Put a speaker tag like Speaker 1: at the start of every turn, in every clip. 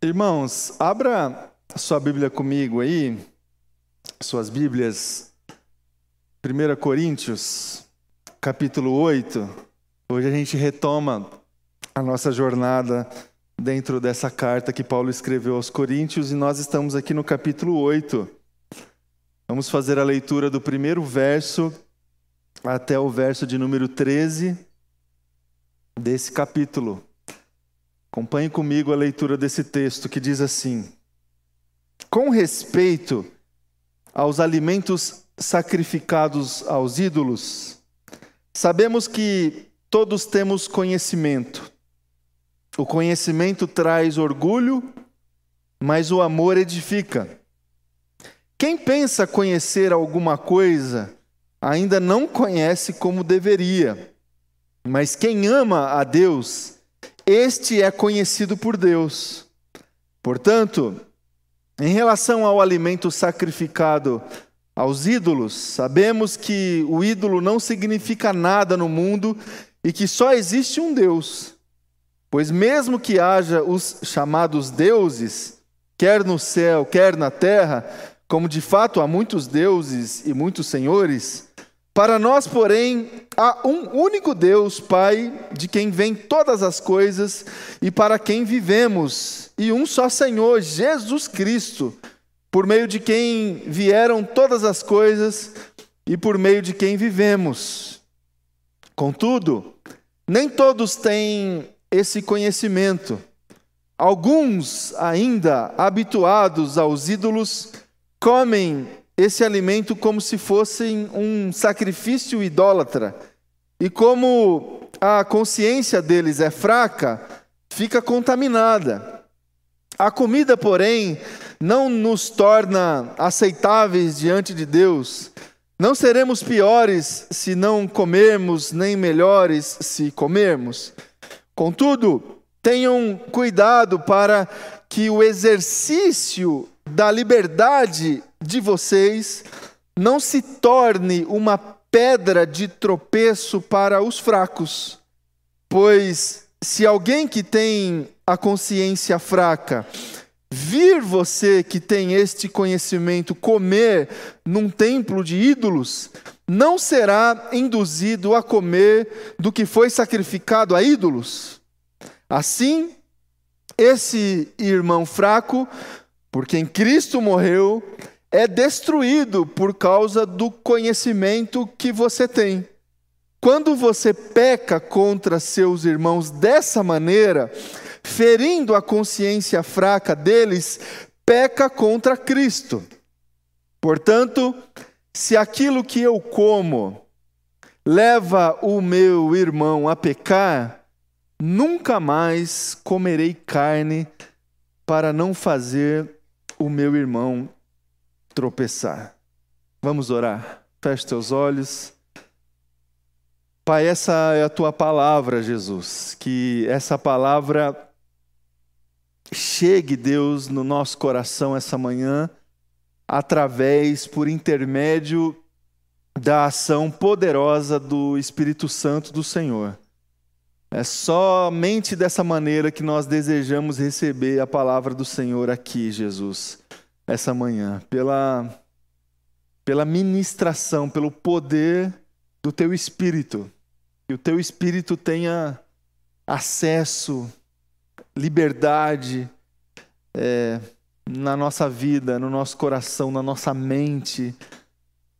Speaker 1: Irmãos, abra sua Bíblia comigo aí, suas Bíblias, 1 Coríntios, capítulo 8. Hoje a gente retoma a nossa jornada dentro dessa carta que Paulo escreveu aos Coríntios e nós estamos aqui no capítulo 8. Vamos fazer a leitura do primeiro verso até o verso de número 13 desse capítulo. Acompanhe comigo a leitura desse texto que diz assim: Com respeito aos alimentos sacrificados aos ídolos, sabemos que todos temos conhecimento. O conhecimento traz orgulho, mas o amor edifica. Quem pensa conhecer alguma coisa ainda não conhece como deveria, mas quem ama a Deus, este é conhecido por Deus. Portanto, em relação ao alimento sacrificado aos ídolos, sabemos que o ídolo não significa nada no mundo e que só existe um Deus. Pois, mesmo que haja os chamados deuses, quer no céu, quer na terra, como de fato há muitos deuses e muitos senhores, para nós, porém, há um único Deus, Pai, de quem vêm todas as coisas e para quem vivemos, e um só Senhor, Jesus Cristo, por meio de quem vieram todas as coisas e por meio de quem vivemos. Contudo, nem todos têm esse conhecimento. Alguns, ainda habituados aos ídolos, comem esse alimento como se fosse um sacrifício idólatra. E como a consciência deles é fraca, fica contaminada. A comida, porém, não nos torna aceitáveis diante de Deus. Não seremos piores se não comermos, nem melhores se comermos. Contudo, tenham cuidado para que o exercício da liberdade de vocês não se torne uma pedra de tropeço para os fracos. Pois se alguém que tem a consciência fraca vir você que tem este conhecimento comer num templo de ídolos, não será induzido a comer do que foi sacrificado a ídolos. Assim, esse irmão fraco, por quem Cristo morreu, é destruído por causa do conhecimento que você tem. Quando você peca contra seus irmãos dessa maneira, ferindo a consciência fraca deles, peca contra Cristo. Portanto, se aquilo que eu como leva o meu irmão a pecar, nunca mais comerei carne para não fazer o meu irmão tropeçar. Vamos orar. Feche teus olhos. Pai, essa é a tua palavra, Jesus. Que essa palavra chegue, Deus, no nosso coração essa manhã, através, por intermédio da ação poderosa do Espírito Santo do Senhor. É somente dessa maneira que nós desejamos receber a palavra do Senhor aqui, Jesus essa manhã, pela, pela ministração, pelo poder do teu espírito. Que o teu espírito tenha acesso, liberdade é, na nossa vida, no nosso coração, na nossa mente.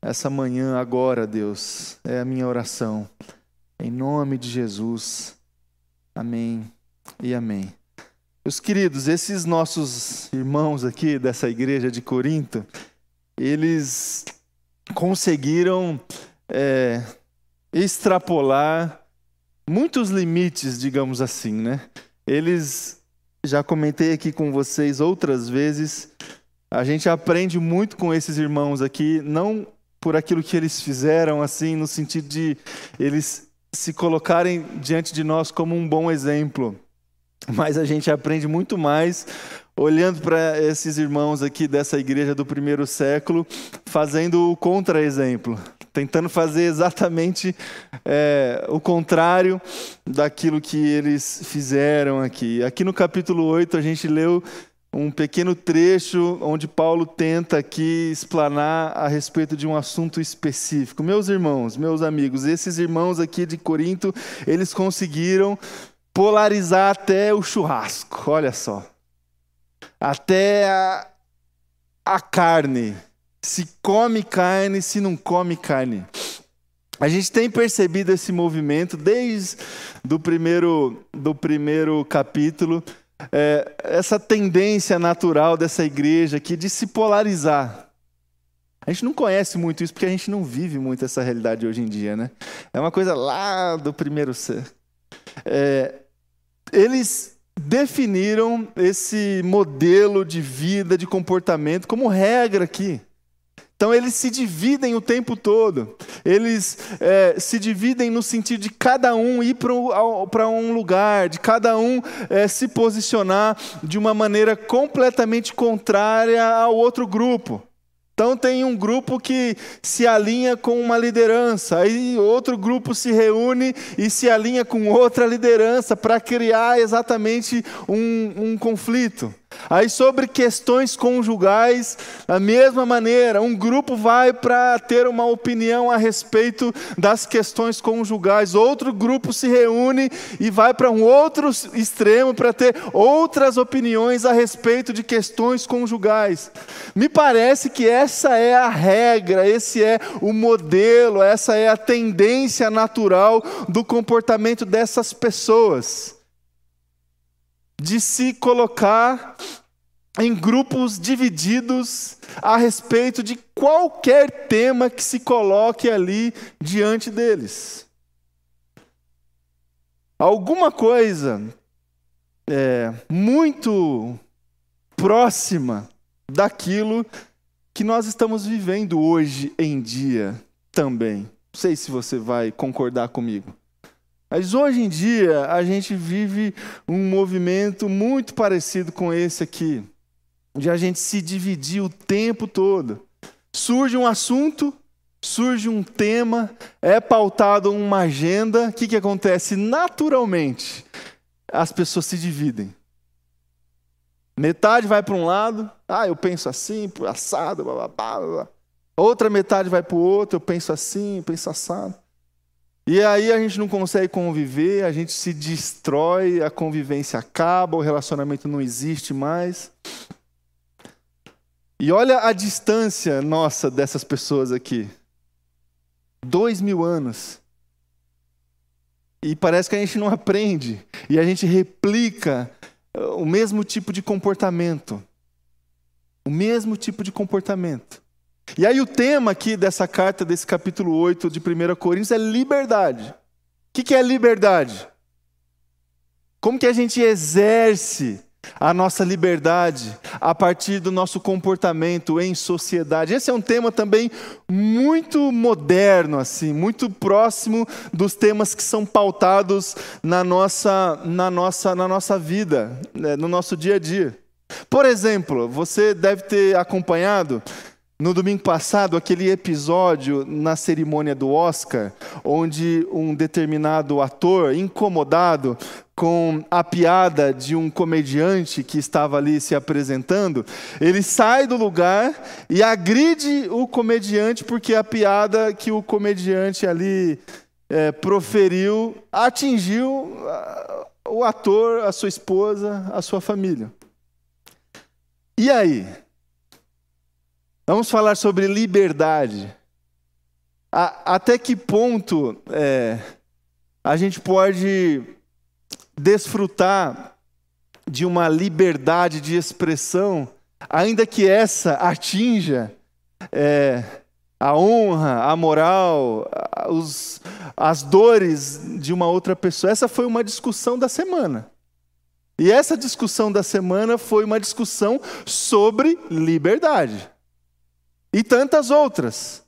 Speaker 1: Essa manhã, agora, Deus, é a minha oração. Em nome de Jesus. Amém e amém. Meus queridos, esses nossos irmãos aqui dessa igreja de Corinto, eles conseguiram é, extrapolar muitos limites, digamos assim, né? Eles, já comentei aqui com vocês outras vezes, a gente aprende muito com esses irmãos aqui, não por aquilo que eles fizeram, assim, no sentido de eles se colocarem diante de nós como um bom exemplo mas a gente aprende muito mais olhando para esses irmãos aqui dessa igreja do primeiro século, fazendo o contra-exemplo, tentando fazer exatamente é, o contrário daquilo que eles fizeram aqui. Aqui no capítulo 8 a gente leu um pequeno trecho onde Paulo tenta aqui explanar a respeito de um assunto específico. Meus irmãos, meus amigos, esses irmãos aqui de Corinto, eles conseguiram polarizar até o churrasco, olha só. Até a, a carne. Se come carne, se não come carne. A gente tem percebido esse movimento desde do primeiro, do primeiro capítulo é, essa tendência natural dessa igreja aqui de se polarizar. A gente não conhece muito isso porque a gente não vive muito essa realidade hoje em dia, né? É uma coisa lá do primeiro ser. É, eles definiram esse modelo de vida, de comportamento, como regra aqui. Então eles se dividem o tempo todo. Eles é, se dividem no sentido de cada um ir para um lugar, de cada um é, se posicionar de uma maneira completamente contrária ao outro grupo. Então tem um grupo que se alinha com uma liderança, aí outro grupo se reúne e se alinha com outra liderança para criar exatamente um, um conflito. Aí, sobre questões conjugais, da mesma maneira, um grupo vai para ter uma opinião a respeito das questões conjugais, outro grupo se reúne e vai para um outro extremo para ter outras opiniões a respeito de questões conjugais. Me parece que essa é a regra, esse é o modelo, essa é a tendência natural do comportamento dessas pessoas de se colocar em grupos divididos a respeito de qualquer tema que se coloque ali diante deles. Alguma coisa é, muito próxima daquilo que nós estamos vivendo hoje em dia também. Não sei se você vai concordar comigo. Mas hoje em dia a gente vive um movimento muito parecido com esse aqui, de a gente se dividir o tempo todo. Surge um assunto, surge um tema, é pautado uma agenda, o que, que acontece? Naturalmente, as pessoas se dividem. Metade vai para um lado, ah, eu penso assim, assado, blá, blá, blá. outra metade vai para o outro, eu penso assim, eu penso assado. E aí a gente não consegue conviver, a gente se destrói, a convivência acaba, o relacionamento não existe mais. E olha a distância nossa dessas pessoas aqui. Dois mil anos. E parece que a gente não aprende. E a gente replica uh, o mesmo tipo de comportamento. O mesmo tipo de comportamento. E aí o tema aqui dessa carta, desse capítulo 8 de 1 Coríntios, é liberdade. O que é liberdade? Como que a gente exerce a nossa liberdade a partir do nosso comportamento em sociedade. Esse é um tema também muito moderno, assim, muito próximo dos temas que são pautados na nossa, na nossa, na nossa vida, né, no nosso dia a dia. Por exemplo, você deve ter acompanhado no domingo passado, aquele episódio na cerimônia do Oscar, onde um determinado ator, incomodado com a piada de um comediante que estava ali se apresentando, ele sai do lugar e agride o comediante porque a piada que o comediante ali é, proferiu atingiu o ator, a sua esposa, a sua família. E aí? Vamos falar sobre liberdade. A, até que ponto é, a gente pode desfrutar de uma liberdade de expressão, ainda que essa atinja é, a honra, a moral, os, as dores de uma outra pessoa. Essa foi uma discussão da semana. E essa discussão da semana foi uma discussão sobre liberdade e tantas outras.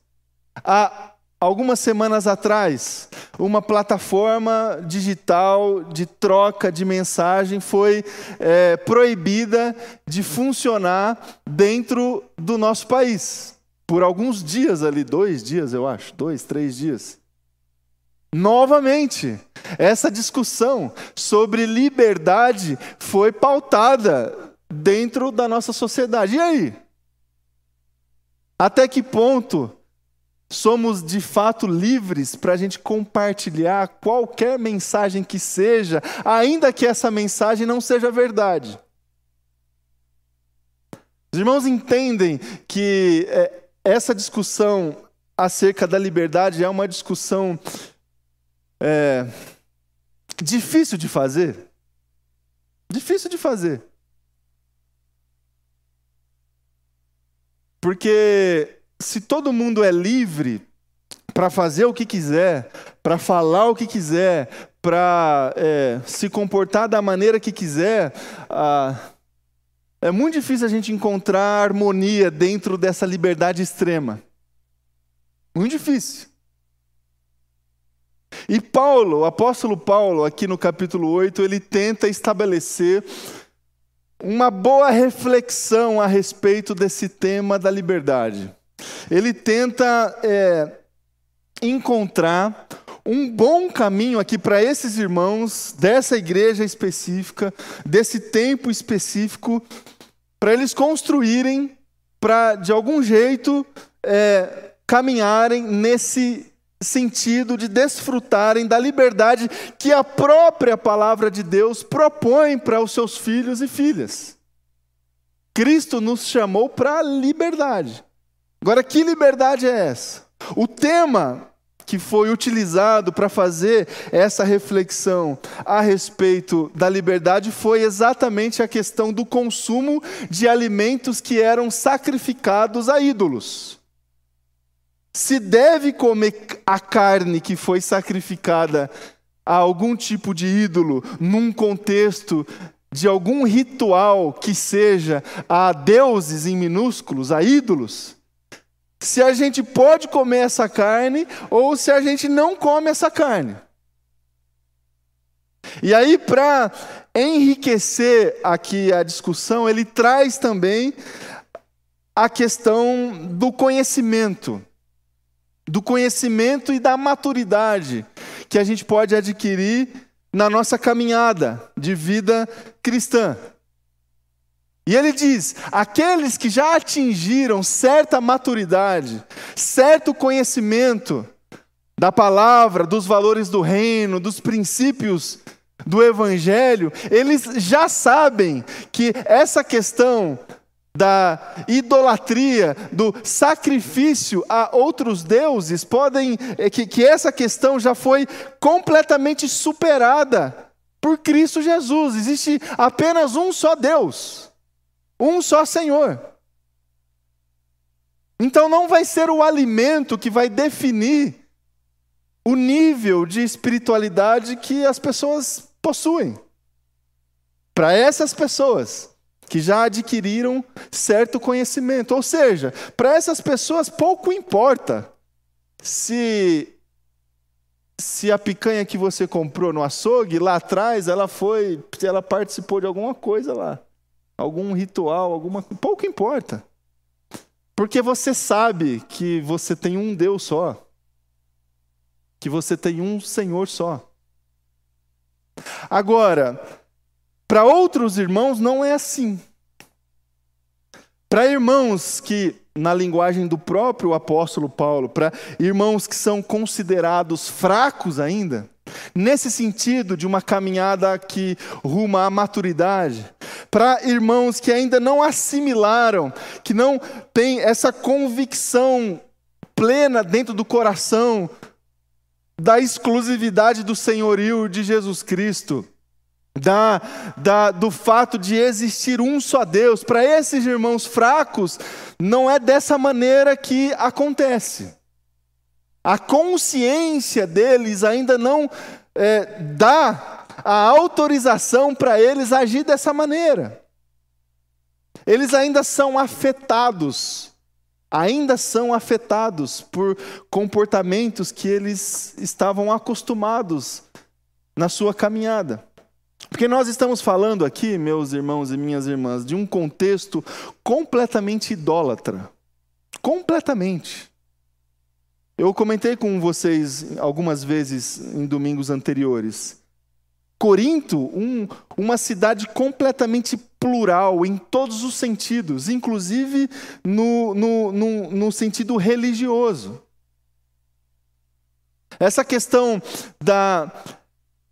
Speaker 1: Há algumas semanas atrás, uma plataforma digital de troca de mensagem foi é, proibida de funcionar dentro do nosso país. Por alguns dias ali, dois dias eu acho, dois, três dias. Novamente, essa discussão sobre liberdade foi pautada dentro da nossa sociedade. E aí? Até que ponto somos de fato livres para a gente compartilhar qualquer mensagem que seja, ainda que essa mensagem não seja verdade? Os irmãos entendem que é, essa discussão acerca da liberdade é uma discussão é, difícil de fazer. Difícil de fazer. Porque se todo mundo é livre para fazer o que quiser, para falar o que quiser, para é, se comportar da maneira que quiser, ah, é muito difícil a gente encontrar harmonia dentro dessa liberdade extrema. Muito difícil. E Paulo, o apóstolo Paulo, aqui no capítulo 8, ele tenta estabelecer uma boa reflexão a respeito desse tema da liberdade. Ele tenta é, encontrar um bom caminho aqui para esses irmãos, dessa igreja específica, desse tempo específico, para eles construírem, para de algum jeito é, caminharem nesse sentido de desfrutarem da liberdade que a própria palavra de Deus propõe para os seus filhos e filhas. Cristo nos chamou para a liberdade. Agora, que liberdade é essa? O tema que foi utilizado para fazer essa reflexão a respeito da liberdade foi exatamente a questão do consumo de alimentos que eram sacrificados a ídolos se deve comer a carne que foi sacrificada a algum tipo de ídolo num contexto de algum ritual que seja a deuses em minúsculos, a ídolos, se a gente pode comer essa carne ou se a gente não come essa carne. E aí, para enriquecer aqui a discussão, ele traz também a questão do conhecimento do conhecimento e da maturidade que a gente pode adquirir na nossa caminhada de vida cristã. E ele diz: aqueles que já atingiram certa maturidade, certo conhecimento da palavra, dos valores do reino, dos princípios do evangelho, eles já sabem que essa questão da idolatria, do sacrifício a outros deuses, podem é, que, que essa questão já foi completamente superada por Cristo Jesus. Existe apenas um só Deus, um só Senhor. Então não vai ser o alimento que vai definir o nível de espiritualidade que as pessoas possuem. Para essas pessoas, que já adquiriram certo conhecimento. Ou seja, para essas pessoas pouco importa se se a picanha que você comprou no açougue lá atrás, ela foi, ela participou de alguma coisa lá, algum ritual, alguma, pouco importa. Porque você sabe que você tem um Deus só. Que você tem um Senhor só. Agora, para outros irmãos não é assim. Para irmãos que, na linguagem do próprio apóstolo Paulo, para irmãos que são considerados fracos ainda, nesse sentido de uma caminhada que ruma à maturidade, para irmãos que ainda não assimilaram, que não têm essa convicção plena dentro do coração da exclusividade do senhorio de Jesus Cristo, da, da, do fato de existir um só Deus, para esses irmãos fracos, não é dessa maneira que acontece. A consciência deles ainda não é, dá a autorização para eles agir dessa maneira. Eles ainda são afetados, ainda são afetados por comportamentos que eles estavam acostumados na sua caminhada. Porque nós estamos falando aqui, meus irmãos e minhas irmãs, de um contexto completamente idólatra. Completamente. Eu comentei com vocês algumas vezes em domingos anteriores. Corinto, um, uma cidade completamente plural em todos os sentidos, inclusive no, no, no, no sentido religioso. Essa questão da,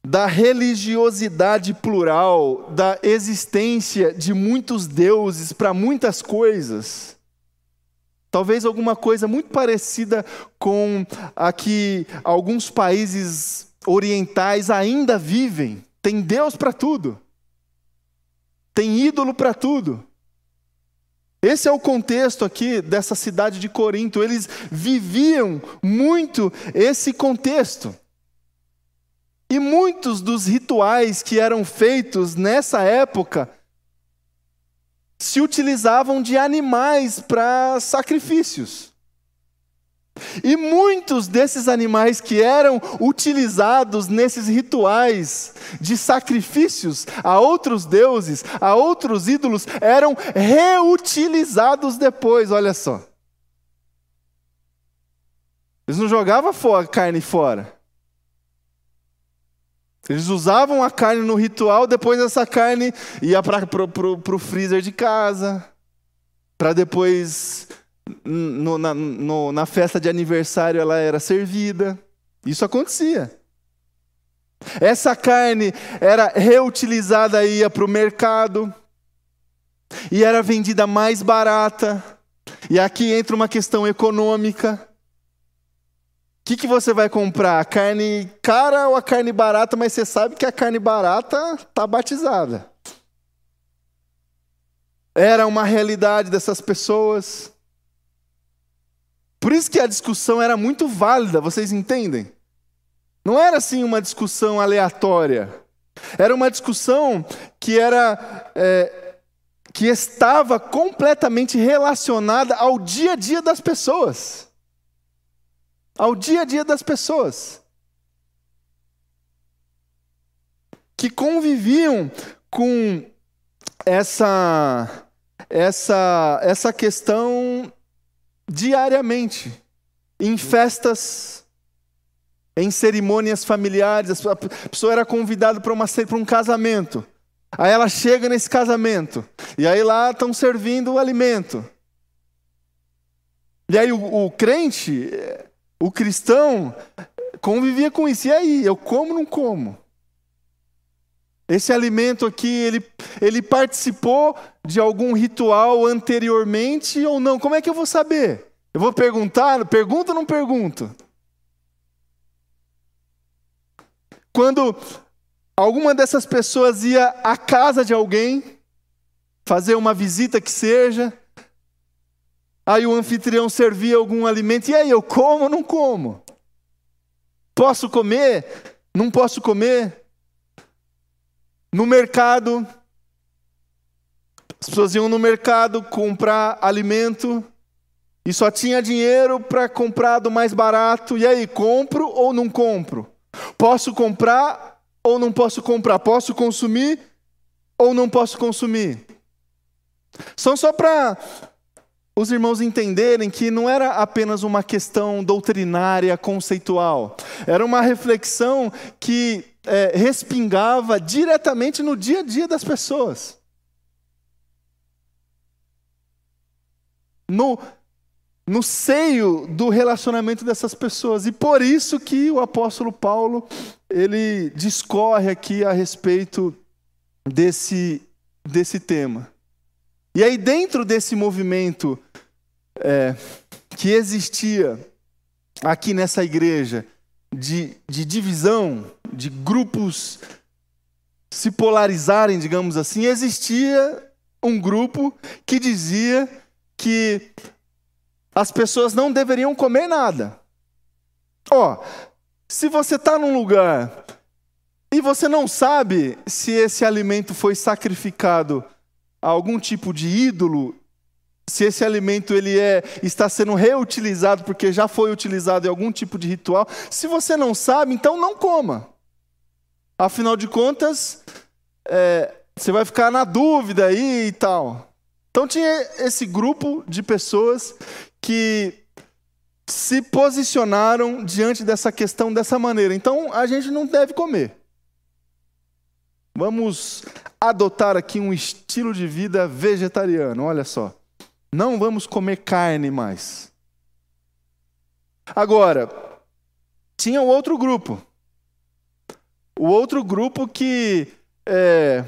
Speaker 1: da religiosidade plural, da existência de muitos deuses para muitas coisas. Talvez alguma coisa muito parecida com a que alguns países orientais ainda vivem. Tem Deus para tudo. Tem ídolo para tudo. Esse é o contexto aqui dessa cidade de Corinto. Eles viviam muito esse contexto. E muitos dos rituais que eram feitos nessa época se utilizavam de animais para sacrifícios. E muitos desses animais que eram utilizados nesses rituais de sacrifícios a outros deuses, a outros ídolos, eram reutilizados depois, olha só. Eles não jogavam a carne fora. Eles usavam a carne no ritual, depois essa carne ia para o freezer de casa, para depois no, na, no, na festa de aniversário ela era servida. Isso acontecia. Essa carne era reutilizada, ia para o mercado e era vendida mais barata. E aqui entra uma questão econômica. Que, que você vai comprar? A carne cara ou a carne barata? Mas você sabe que a carne barata está batizada. Era uma realidade dessas pessoas. Por isso que a discussão era muito válida, vocês entendem? Não era assim uma discussão aleatória. Era uma discussão que era é, que estava completamente relacionada ao dia a dia das pessoas. Ao dia a dia das pessoas. Que conviviam com essa essa essa questão diariamente, em festas, em cerimônias familiares. A pessoa era convidada para, para um casamento. Aí ela chega nesse casamento. E aí lá estão servindo o alimento. E aí o, o crente, o cristão, convivia com isso. E aí, eu como ou não como? Esse alimento aqui, ele, ele participou de algum ritual anteriormente ou não? Como é que eu vou saber? Eu vou perguntar? Pergunto ou não pergunto? Quando alguma dessas pessoas ia à casa de alguém, fazer uma visita que seja, aí o anfitrião servia algum alimento, e aí eu como ou não como? Posso comer? Não posso comer? No mercado, as pessoas iam no mercado comprar alimento e só tinha dinheiro para comprar do mais barato. E aí, compro ou não compro? Posso comprar ou não posso comprar? Posso consumir ou não posso consumir? São só para os irmãos entenderem que não era apenas uma questão doutrinária, conceitual, era uma reflexão que é, respingava diretamente no dia a dia das pessoas. No, no seio do relacionamento dessas pessoas. E por isso que o apóstolo Paulo, ele discorre aqui a respeito desse, desse tema. E aí dentro desse movimento é, que existia aqui nessa igreja, de, de divisão, de grupos se polarizarem, digamos assim, existia um grupo que dizia que as pessoas não deveriam comer nada. Ó, oh, se você está num lugar e você não sabe se esse alimento foi sacrificado a algum tipo de ídolo se esse alimento ele é, está sendo reutilizado porque já foi utilizado em algum tipo de ritual. Se você não sabe, então não coma. Afinal de contas, é, você vai ficar na dúvida aí e tal. Então tinha esse grupo de pessoas que se posicionaram diante dessa questão dessa maneira. Então a gente não deve comer. Vamos adotar aqui um estilo de vida vegetariano, olha só. Não vamos comer carne mais. Agora, tinha o outro grupo. O outro grupo que é,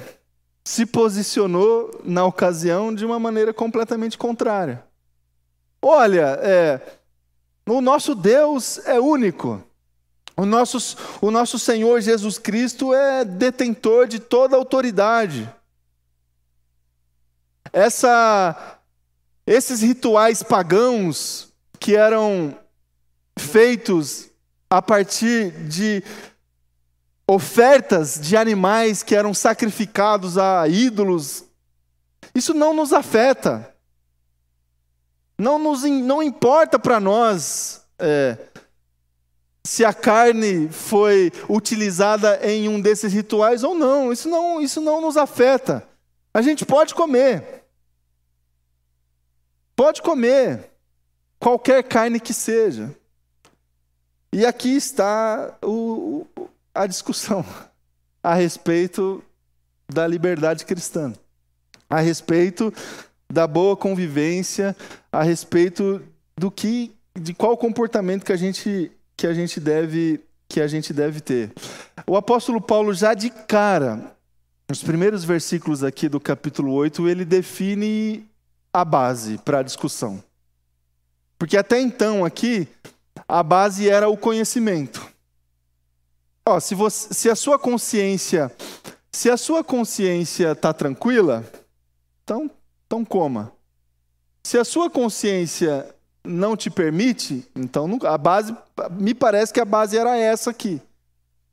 Speaker 1: se posicionou na ocasião de uma maneira completamente contrária. Olha, é, o nosso Deus é único. O nosso, o nosso Senhor Jesus Cristo é detentor de toda autoridade. Essa, esses rituais pagãos que eram feitos a partir de ofertas de animais que eram sacrificados a ídolos, isso não nos afeta. Não, nos, não importa para nós é, se a carne foi utilizada em um desses rituais ou não. Isso não, isso não nos afeta. A gente pode comer. Pode comer qualquer carne que seja. E aqui está o, a discussão a respeito da liberdade cristã, a respeito da boa convivência, a respeito do que, de qual comportamento que a gente que a gente deve que a gente deve ter. O apóstolo Paulo já de cara, nos primeiros versículos aqui do capítulo 8, ele define a base para a discussão. Porque até então aqui a base era o conhecimento. Ó, se, você, se a sua consciência, se a sua consciência está tranquila, então, então coma. Se a sua consciência não te permite, então a base, me parece que a base era essa aqui,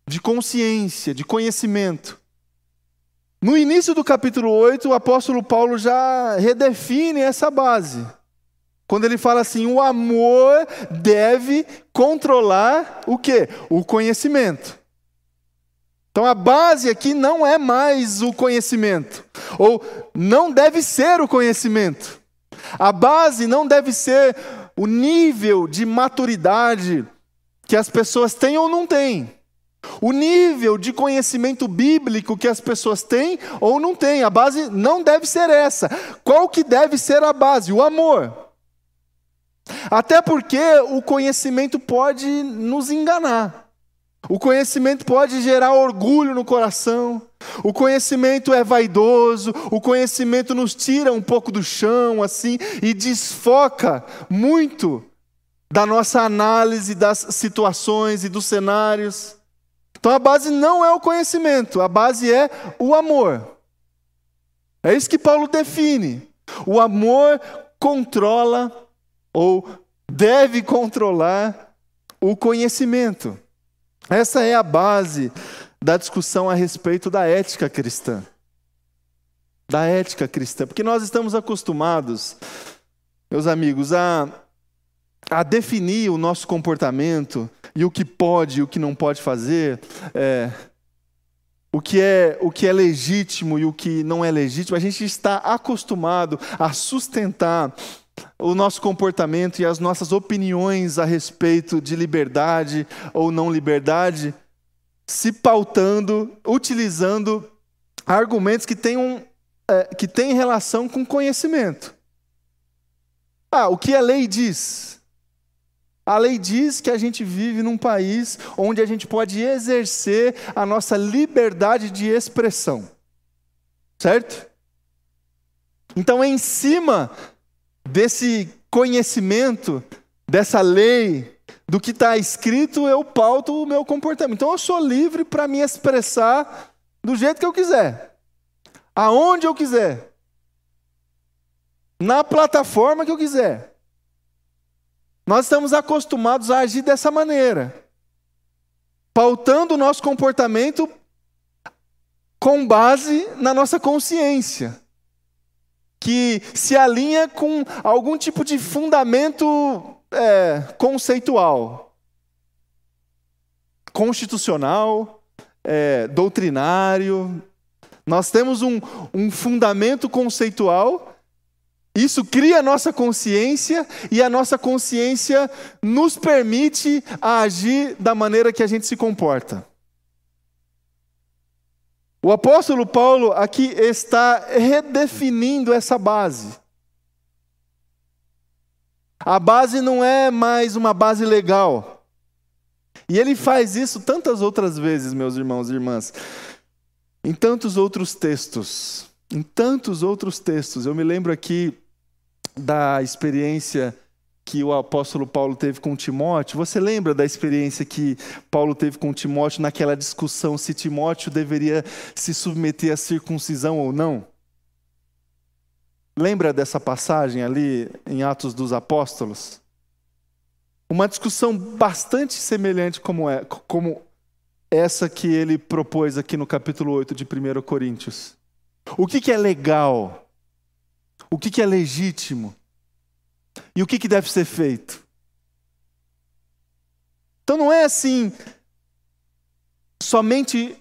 Speaker 1: de consciência, de conhecimento. No início do capítulo 8, o apóstolo Paulo já redefine essa base. Quando ele fala assim, o amor deve controlar o quê? O conhecimento. Então a base aqui não é mais o conhecimento, ou não deve ser o conhecimento. A base não deve ser o nível de maturidade que as pessoas têm ou não têm. O nível de conhecimento bíblico que as pessoas têm ou não têm. A base não deve ser essa. Qual que deve ser a base? O amor. Até porque o conhecimento pode nos enganar. O conhecimento pode gerar orgulho no coração. O conhecimento é vaidoso, o conhecimento nos tira um pouco do chão assim e desfoca muito da nossa análise das situações e dos cenários. Então a base não é o conhecimento, a base é o amor. É isso que Paulo define. O amor controla ou deve controlar o conhecimento. Essa é a base da discussão a respeito da ética cristã. Da ética cristã. Porque nós estamos acostumados, meus amigos, a, a definir o nosso comportamento e o que pode e o que não pode fazer, é, o, que é, o que é legítimo e o que não é legítimo. A gente está acostumado a sustentar o nosso comportamento e as nossas opiniões a respeito de liberdade ou não liberdade, se pautando, utilizando argumentos que tenham, é, que têm relação com conhecimento. Ah, o que a lei diz? A lei diz que a gente vive num país onde a gente pode exercer a nossa liberdade de expressão. Certo? Então, em cima desse conhecimento, dessa lei, do que está escrito, eu pauto o meu comportamento. Então eu sou livre para me expressar do jeito que eu quiser, aonde eu quiser, na plataforma que eu quiser. Nós estamos acostumados a agir dessa maneira, pautando o nosso comportamento com base na nossa consciência que se alinha com algum tipo de fundamento é, conceitual, constitucional, é, doutrinário. Nós temos um, um fundamento conceitual, isso cria a nossa consciência e a nossa consciência nos permite agir da maneira que a gente se comporta. O apóstolo Paulo aqui está redefinindo essa base. A base não é mais uma base legal. E ele faz isso tantas outras vezes, meus irmãos e irmãs, em tantos outros textos. Em tantos outros textos. Eu me lembro aqui da experiência que o apóstolo Paulo teve com Timóteo. Você lembra da experiência que Paulo teve com Timóteo naquela discussão se Timóteo deveria se submeter à circuncisão ou não? Lembra dessa passagem ali em Atos dos Apóstolos? Uma discussão bastante semelhante como, é, como essa que ele propôs aqui no capítulo 8 de 1 Coríntios. O que, que é legal? O que, que é legítimo? E o que, que deve ser feito? Então não é assim somente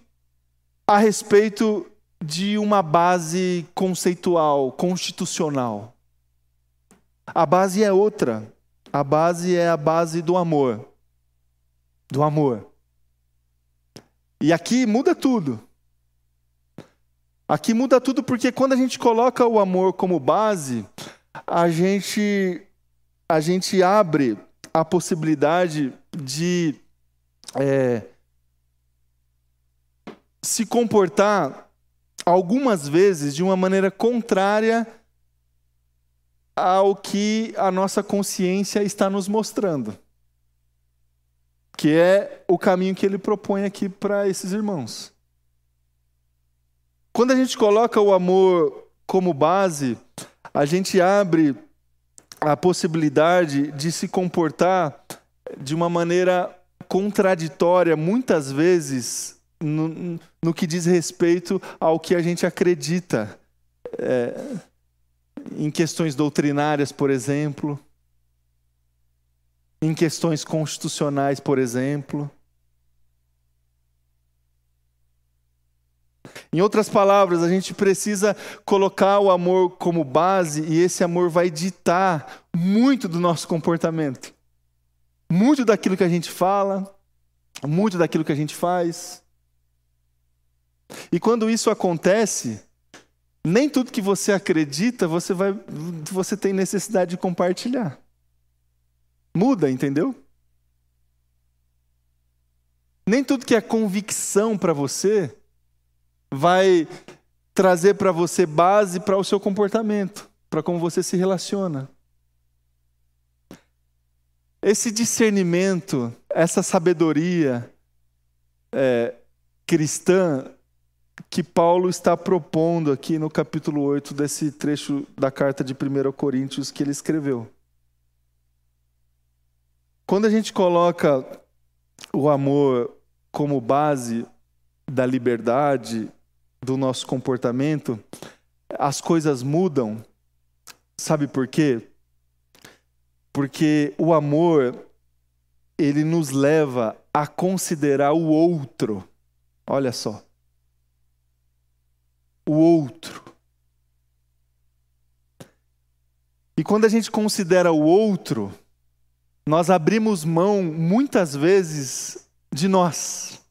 Speaker 1: a respeito de uma base conceitual, constitucional. A base é outra. A base é a base do amor. Do amor. E aqui muda tudo. Aqui muda tudo porque quando a gente coloca o amor como base, a gente a gente abre a possibilidade de é, se comportar algumas vezes de uma maneira contrária ao que a nossa consciência está nos mostrando. Que é o caminho que ele propõe aqui para esses irmãos. Quando a gente coloca o amor como base, a gente abre a possibilidade de se comportar de uma maneira contraditória, muitas vezes, no que diz respeito ao que a gente acredita. É, em questões doutrinárias, por exemplo, em questões constitucionais, por exemplo. Em outras palavras, a gente precisa colocar o amor como base e esse amor vai ditar muito do nosso comportamento. Muito daquilo que a gente fala, muito daquilo que a gente faz. E quando isso acontece, nem tudo que você acredita você vai você tem necessidade de compartilhar. Muda, entendeu? Nem tudo que é convicção para você vai trazer para você base para o seu comportamento, para como você se relaciona. Esse discernimento, essa sabedoria é, cristã, que Paulo está propondo aqui no capítulo 8 desse trecho da carta de 1 Coríntios que ele escreveu. Quando a gente coloca o amor como base da liberdade, do nosso comportamento, as coisas mudam. Sabe por quê? Porque o amor ele nos leva a considerar o outro. Olha só o outro. E quando a gente considera o outro, nós abrimos mão, muitas vezes, de nós.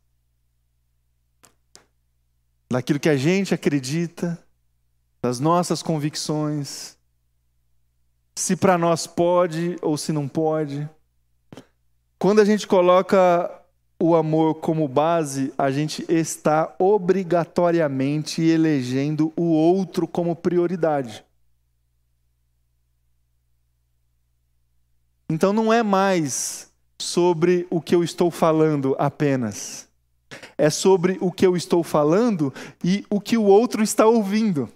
Speaker 1: Daquilo que a gente acredita, das nossas convicções, se para nós pode ou se não pode. Quando a gente coloca o amor como base, a gente está obrigatoriamente elegendo o outro como prioridade. Então não é mais sobre o que eu estou falando apenas. É sobre o que eu estou falando e o que o outro está ouvindo.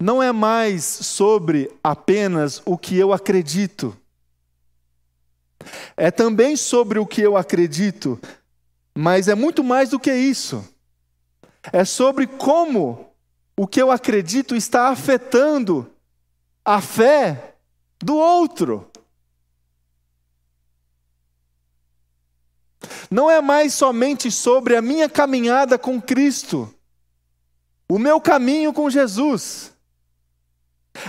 Speaker 1: Não é mais sobre apenas o que eu acredito é também sobre o que eu acredito, mas é muito mais do que isso. É sobre como o que eu acredito está afetando a fé do outro. Não é mais somente sobre a minha caminhada com Cristo, o meu caminho com Jesus.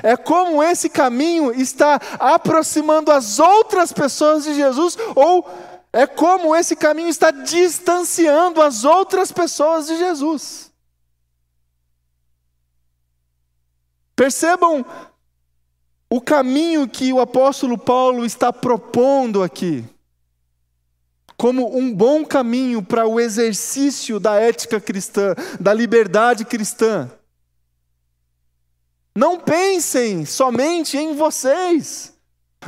Speaker 1: É como esse caminho está aproximando as outras pessoas de Jesus ou é como esse caminho está distanciando as outras pessoas de Jesus. Percebam o caminho que o apóstolo Paulo está propondo aqui, como um bom caminho para o exercício da ética cristã, da liberdade cristã. Não pensem somente em vocês,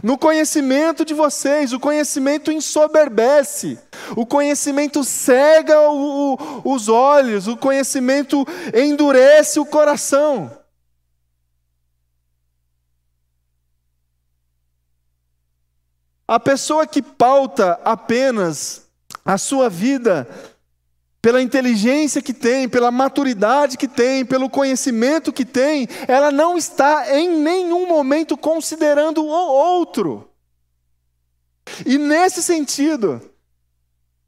Speaker 1: no conhecimento de vocês. O conhecimento ensoberbece, o conhecimento cega o, o, os olhos, o conhecimento endurece o coração. A pessoa que pauta apenas a sua vida pela inteligência que tem, pela maturidade que tem, pelo conhecimento que tem, ela não está em nenhum momento considerando o outro. E nesse sentido,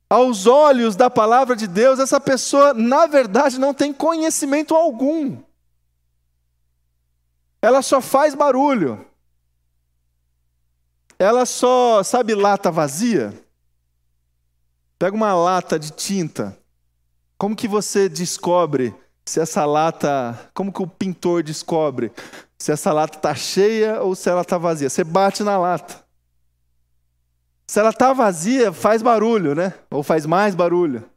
Speaker 1: aos olhos da palavra de Deus, essa pessoa, na verdade, não tem conhecimento algum. Ela só faz barulho. Ela só, sabe, lata vazia? Pega uma lata de tinta. Como que você descobre se essa lata, como que o pintor descobre se essa lata está cheia ou se ela está vazia? Você bate na lata. Se ela está vazia, faz barulho, né? Ou faz mais barulho.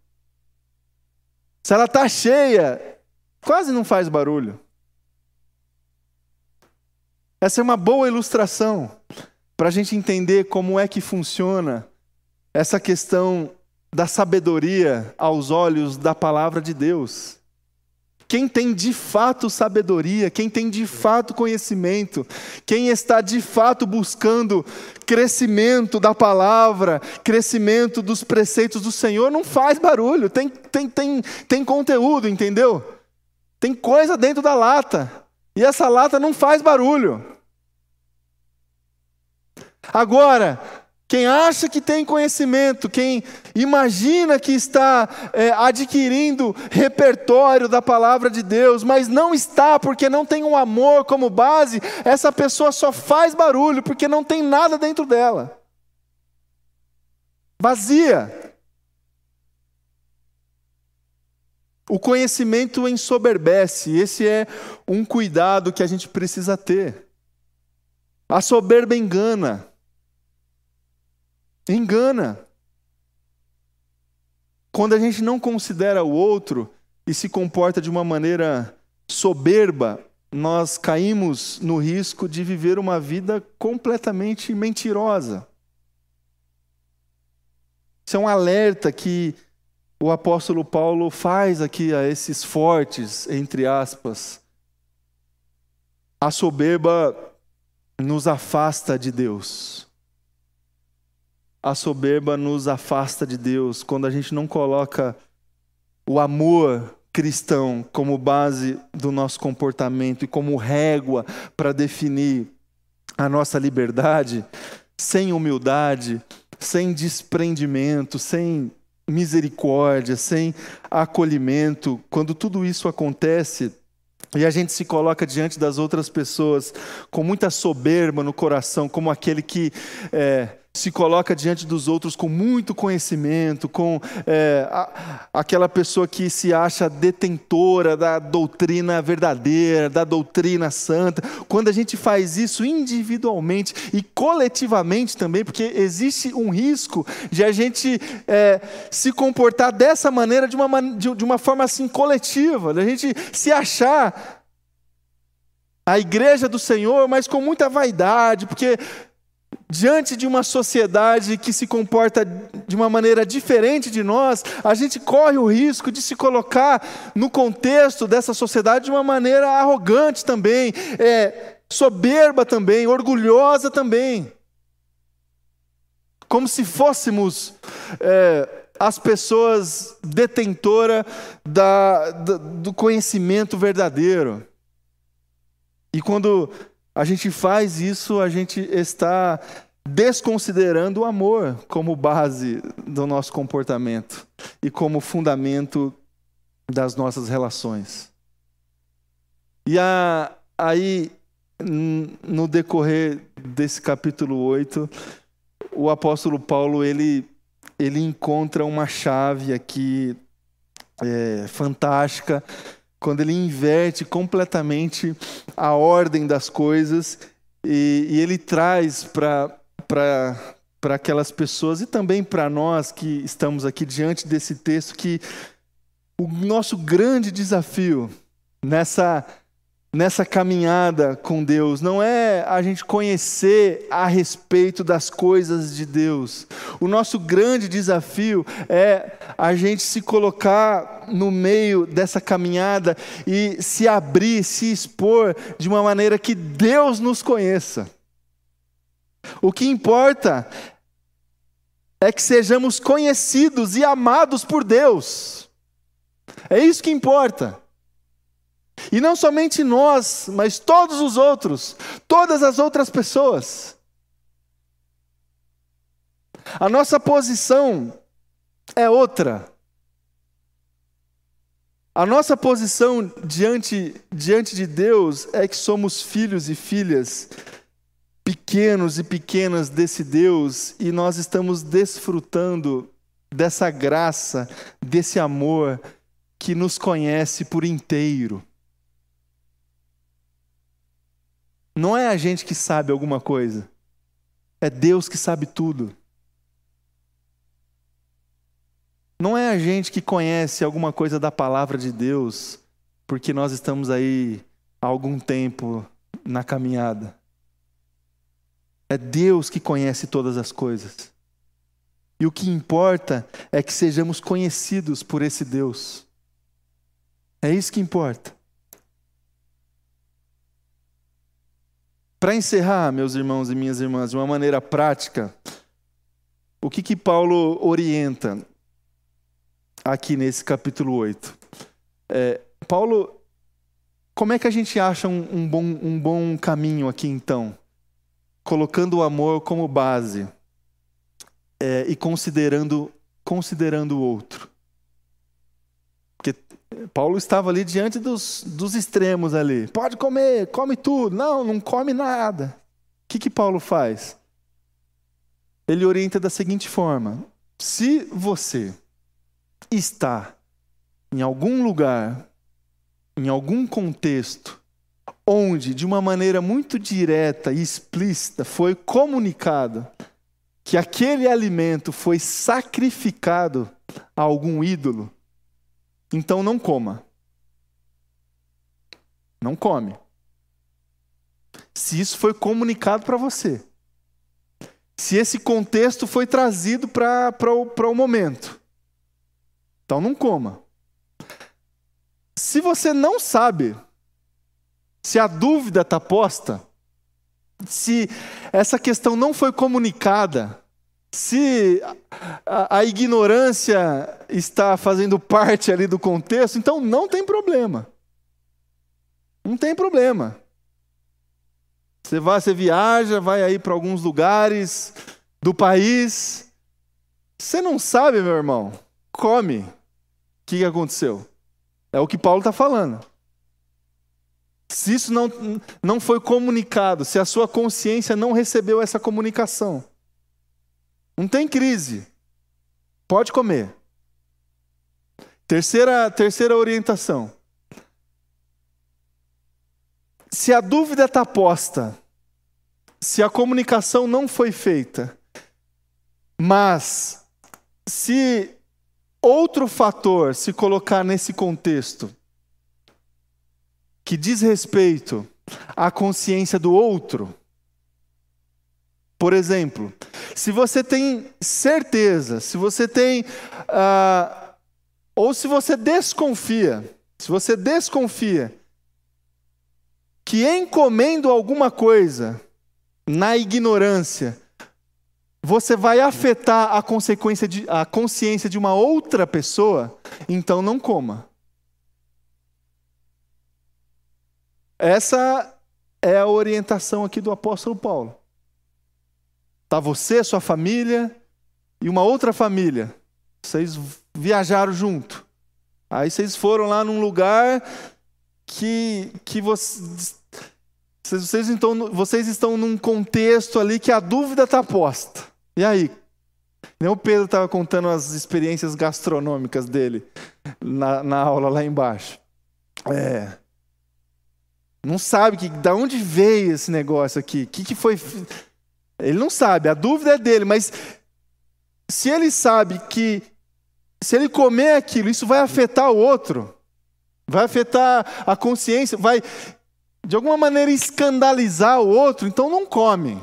Speaker 1: Se ela está cheia, quase não faz barulho. Essa é uma boa ilustração para a gente entender como é que funciona essa questão da sabedoria aos olhos da palavra de Deus. Quem tem de fato sabedoria, quem tem de fato conhecimento, quem está de fato buscando crescimento da palavra, crescimento dos preceitos do Senhor, não faz barulho, tem, tem, tem, tem conteúdo, entendeu? Tem coisa dentro da lata, e essa lata não faz barulho. Agora, quem acha que tem conhecimento, quem imagina que está é, adquirindo repertório da palavra de Deus, mas não está porque não tem um amor como base, essa pessoa só faz barulho porque não tem nada dentro dela. Vazia. O conhecimento ensoberbece, esse é um cuidado que a gente precisa ter. A soberba engana. Engana. Quando a gente não considera o outro e se comporta de uma maneira soberba, nós caímos no risco de viver uma vida completamente mentirosa. Isso é um alerta que o apóstolo Paulo faz aqui a esses fortes, entre aspas. A soberba nos afasta de Deus. A soberba nos afasta de Deus quando a gente não coloca o amor cristão como base do nosso comportamento e como régua para definir a nossa liberdade, sem humildade, sem desprendimento, sem misericórdia, sem acolhimento, quando tudo isso acontece, e a gente se coloca diante das outras pessoas com muita soberba no coração, como aquele que é, se coloca diante dos outros com muito conhecimento, com é, a, aquela pessoa que se acha detentora da doutrina verdadeira, da doutrina santa. Quando a gente faz isso individualmente e coletivamente também, porque existe um risco de a gente é, se comportar dessa maneira, de uma, de, uma forma assim coletiva, da gente se achar a igreja do Senhor, mas com muita vaidade, porque diante de uma sociedade que se comporta de uma maneira diferente de nós, a gente corre o risco de se colocar no contexto dessa sociedade de uma maneira arrogante também, é, soberba também, orgulhosa também. Como se fôssemos é, as pessoas detentoras da, da, do conhecimento verdadeiro. E quando a gente faz isso, a gente está desconsiderando o amor como base do nosso comportamento e como fundamento das nossas relações. E a, aí, no decorrer desse capítulo 8, o apóstolo Paulo ele ele encontra uma chave aqui é, fantástica, quando ele inverte completamente a ordem das coisas e, e ele traz para aquelas pessoas e também para nós que estamos aqui diante desse texto que o nosso grande desafio nessa nessa caminhada com Deus não é a gente conhecer a respeito das coisas de Deus. O nosso grande desafio é a gente se colocar no meio dessa caminhada e se abrir, se expor de uma maneira que Deus nos conheça. O que importa é que sejamos conhecidos e amados por Deus. É isso que importa. E não somente nós, mas todos os outros, todas as outras pessoas. A nossa posição é outra. A nossa posição diante, diante de Deus é que somos filhos e filhas pequenos e pequenas desse Deus e nós estamos desfrutando dessa graça, desse amor que nos conhece por inteiro. Não é a gente que sabe alguma coisa, é Deus que sabe tudo. Não é a gente que conhece alguma coisa da palavra de Deus, porque nós estamos aí há algum tempo na caminhada. É Deus que conhece todas as coisas. E o que importa é que sejamos conhecidos por esse Deus. É isso que importa. Para encerrar, meus irmãos e minhas irmãs, de uma maneira prática, o que, que Paulo orienta aqui nesse capítulo 8? É, Paulo, como é que a gente acha um, um, bom, um bom caminho aqui então? Colocando o amor como base é, e considerando, considerando o outro. Paulo estava ali diante dos, dos extremos ali. Pode comer, come tudo. Não, não come nada. O que, que Paulo faz? Ele orienta da seguinte forma: se você está em algum lugar, em algum contexto, onde de uma maneira muito direta e explícita foi comunicado que aquele alimento foi sacrificado a algum ídolo, então não coma. Não come. Se isso foi comunicado para você. Se esse contexto foi trazido para o momento. Então não coma. Se você não sabe, se a dúvida está posta, se essa questão não foi comunicada, se a, a, ignorância está fazendo parte ali do contexto, então não tem problema. Não tem problema. Você vai, você viaja, vai aí para alguns lugares do país. Você não sabe, meu irmão, come. O que, aconteceu? É o que Paulo está falando. Se isso não, não foi comunicado, se a sua consciência não recebeu essa comunicação, não tem crise. Pode comer. Terceira, terceira orientação. Se a dúvida está posta, se a comunicação não foi feita, mas se outro fator se colocar nesse contexto que diz respeito à consciência do outro, por exemplo, se você tem certeza, se você tem. Uh, ou se você desconfia, se você desconfia que encomendo alguma coisa na ignorância, você vai afetar a, consequência de, a consciência de uma outra pessoa, então não coma. Essa é a orientação aqui do apóstolo Paulo. Está você, sua família e uma outra família. Vocês viajaram junto. Aí vocês foram lá num lugar que, que vocês, vocês, estão, vocês estão num contexto ali que a dúvida está posta. E aí? Nem o Pedro estava contando as experiências gastronômicas dele na, na aula lá embaixo. É. Não sabe que, da onde veio esse negócio aqui. O que, que foi. Ele não sabe, a dúvida é dele, mas se ele sabe que se ele comer aquilo, isso vai afetar o outro, vai afetar a consciência, vai de alguma maneira escandalizar o outro, então não come.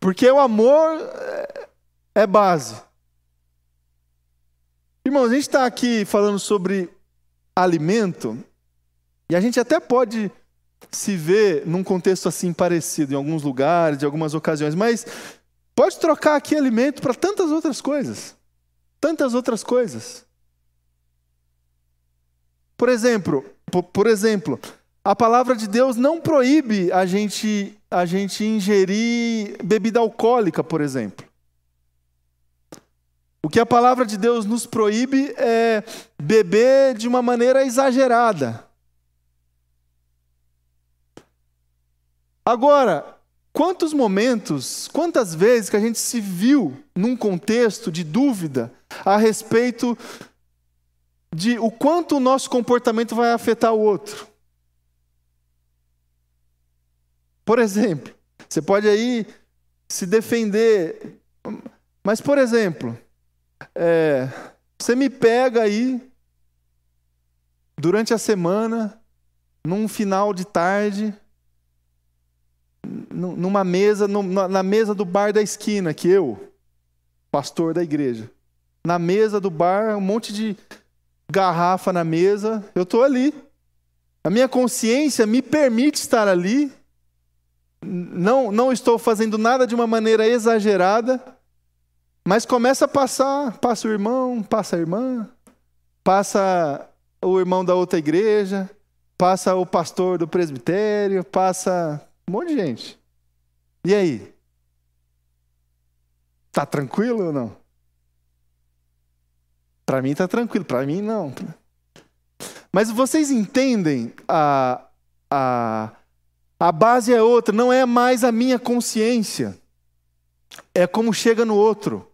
Speaker 1: Porque o amor é base. Irmãos, a gente está aqui falando sobre alimento, e a gente até pode se ver num contexto assim parecido em alguns lugares, em algumas ocasiões, mas pode trocar aqui alimento para tantas outras coisas. Tantas outras coisas. Por exemplo, por, por exemplo, a palavra de Deus não proíbe a gente a gente ingerir bebida alcoólica, por exemplo. O que a palavra de Deus nos proíbe é beber de uma maneira exagerada. Agora, quantos momentos, quantas vezes que a gente se viu num contexto de dúvida a respeito de o quanto o nosso comportamento vai afetar o outro? Por exemplo, você pode aí se defender, mas por exemplo, é, você me pega aí durante a semana, num final de tarde, numa mesa, na mesa do bar da esquina, que eu, pastor da igreja, na mesa do bar, um monte de garrafa na mesa, eu estou ali. A minha consciência me permite estar ali. Não, não estou fazendo nada de uma maneira exagerada, mas começa a passar, passa o irmão, passa a irmã, passa o irmão da outra igreja, passa o pastor do presbitério, passa um monte de gente. E aí? Tá tranquilo ou não? Para mim tá tranquilo, para mim não. Mas vocês entendem a, a, a base é outra, não é mais a minha consciência. É como chega no outro.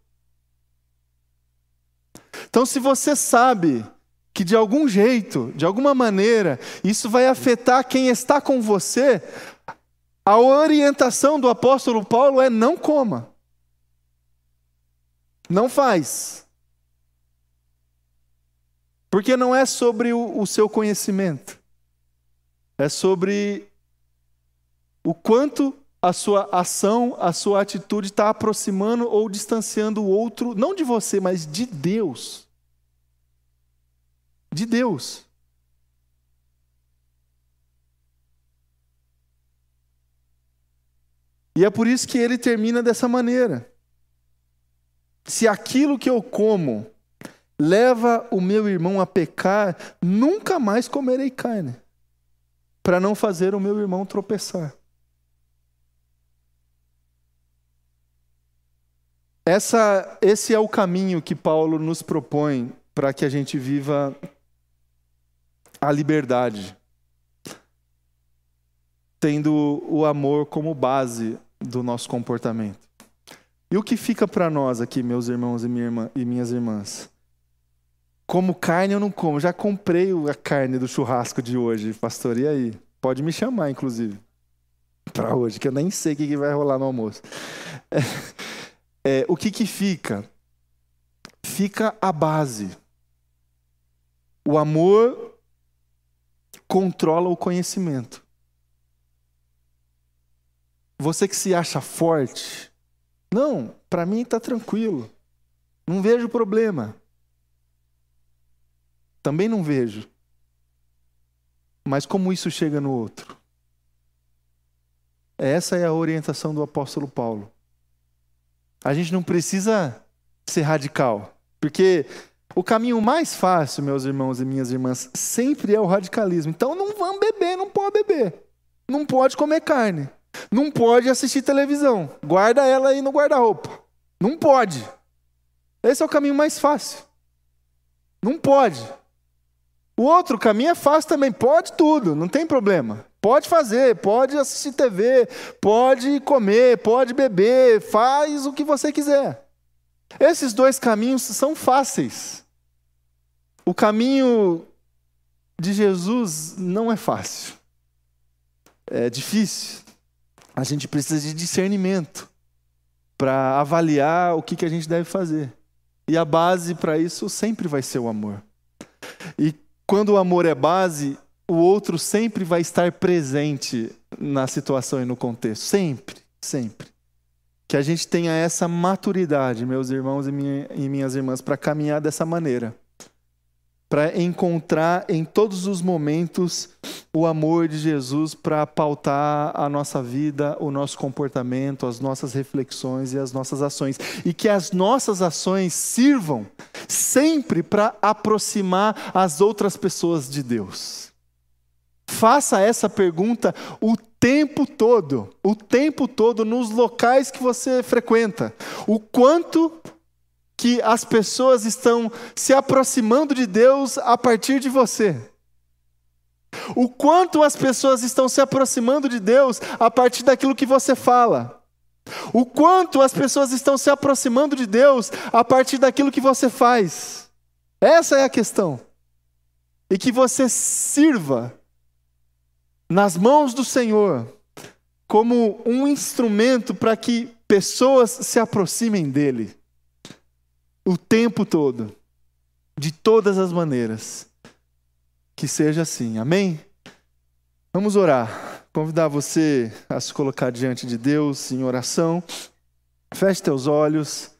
Speaker 1: Então, se você sabe que de algum jeito, de alguma maneira, isso vai afetar quem está com você, a orientação do apóstolo Paulo é não coma. Não faz. Porque não é sobre o, o seu conhecimento, é sobre o quanto a sua ação, a sua atitude está aproximando ou distanciando o outro, não de você, mas de Deus. De Deus. E é por isso que ele termina dessa maneira. Se aquilo que eu como leva o meu irmão a pecar, nunca mais comerei carne, para não fazer o meu irmão tropeçar. Essa, esse é o caminho que Paulo nos propõe para que a gente viva a liberdade, tendo o amor como base do nosso comportamento. E o que fica para nós aqui, meus irmãos e, minha irmã, e minhas irmãs? Como carne eu não como. Já comprei a carne do churrasco de hoje, pastor. E aí? Pode me chamar, inclusive, para hoje, que eu nem sei o que vai rolar no almoço. É. É, o que, que fica? Fica a base. O amor controla o conhecimento. Você que se acha forte, não, para mim está tranquilo. Não vejo problema. Também não vejo. Mas como isso chega no outro? Essa é a orientação do apóstolo Paulo. A gente não precisa ser radical, porque o caminho mais fácil, meus irmãos e minhas irmãs, sempre é o radicalismo. Então não vamos beber, não pode beber. Não pode comer carne. Não pode assistir televisão. Guarda ela aí no guarda-roupa. Não pode. Esse é o caminho mais fácil. Não pode. O outro caminho é fácil também, pode tudo, não tem problema. Pode fazer, pode assistir TV, pode comer, pode beber, faz o que você quiser. Esses dois caminhos são fáceis. O caminho de Jesus não é fácil. É difícil. A gente precisa de discernimento para avaliar o que, que a gente deve fazer. E a base para isso sempre vai ser o amor. E quando o amor é base, o outro sempre vai estar presente na situação e no contexto. Sempre, sempre. Que a gente tenha essa maturidade, meus irmãos e, minha, e minhas irmãs, para caminhar dessa maneira. Para encontrar em todos os momentos o amor de Jesus para pautar a nossa vida, o nosso comportamento, as nossas reflexões e as nossas ações. E que as nossas ações sirvam sempre para aproximar as outras pessoas de Deus. Faça essa pergunta o tempo todo, o tempo todo nos locais que você frequenta. O quanto que as pessoas estão se aproximando de Deus a partir de você. O quanto as pessoas estão se aproximando de Deus a partir daquilo que você fala. O quanto as pessoas estão se aproximando de Deus a partir daquilo que você faz. Essa é a questão. E que você sirva nas mãos do Senhor como um instrumento para que pessoas se aproximem dele o tempo todo, de todas as maneiras. Que seja assim, amém? Vamos orar. Convidar você a se colocar diante de Deus em oração. Feche teus olhos.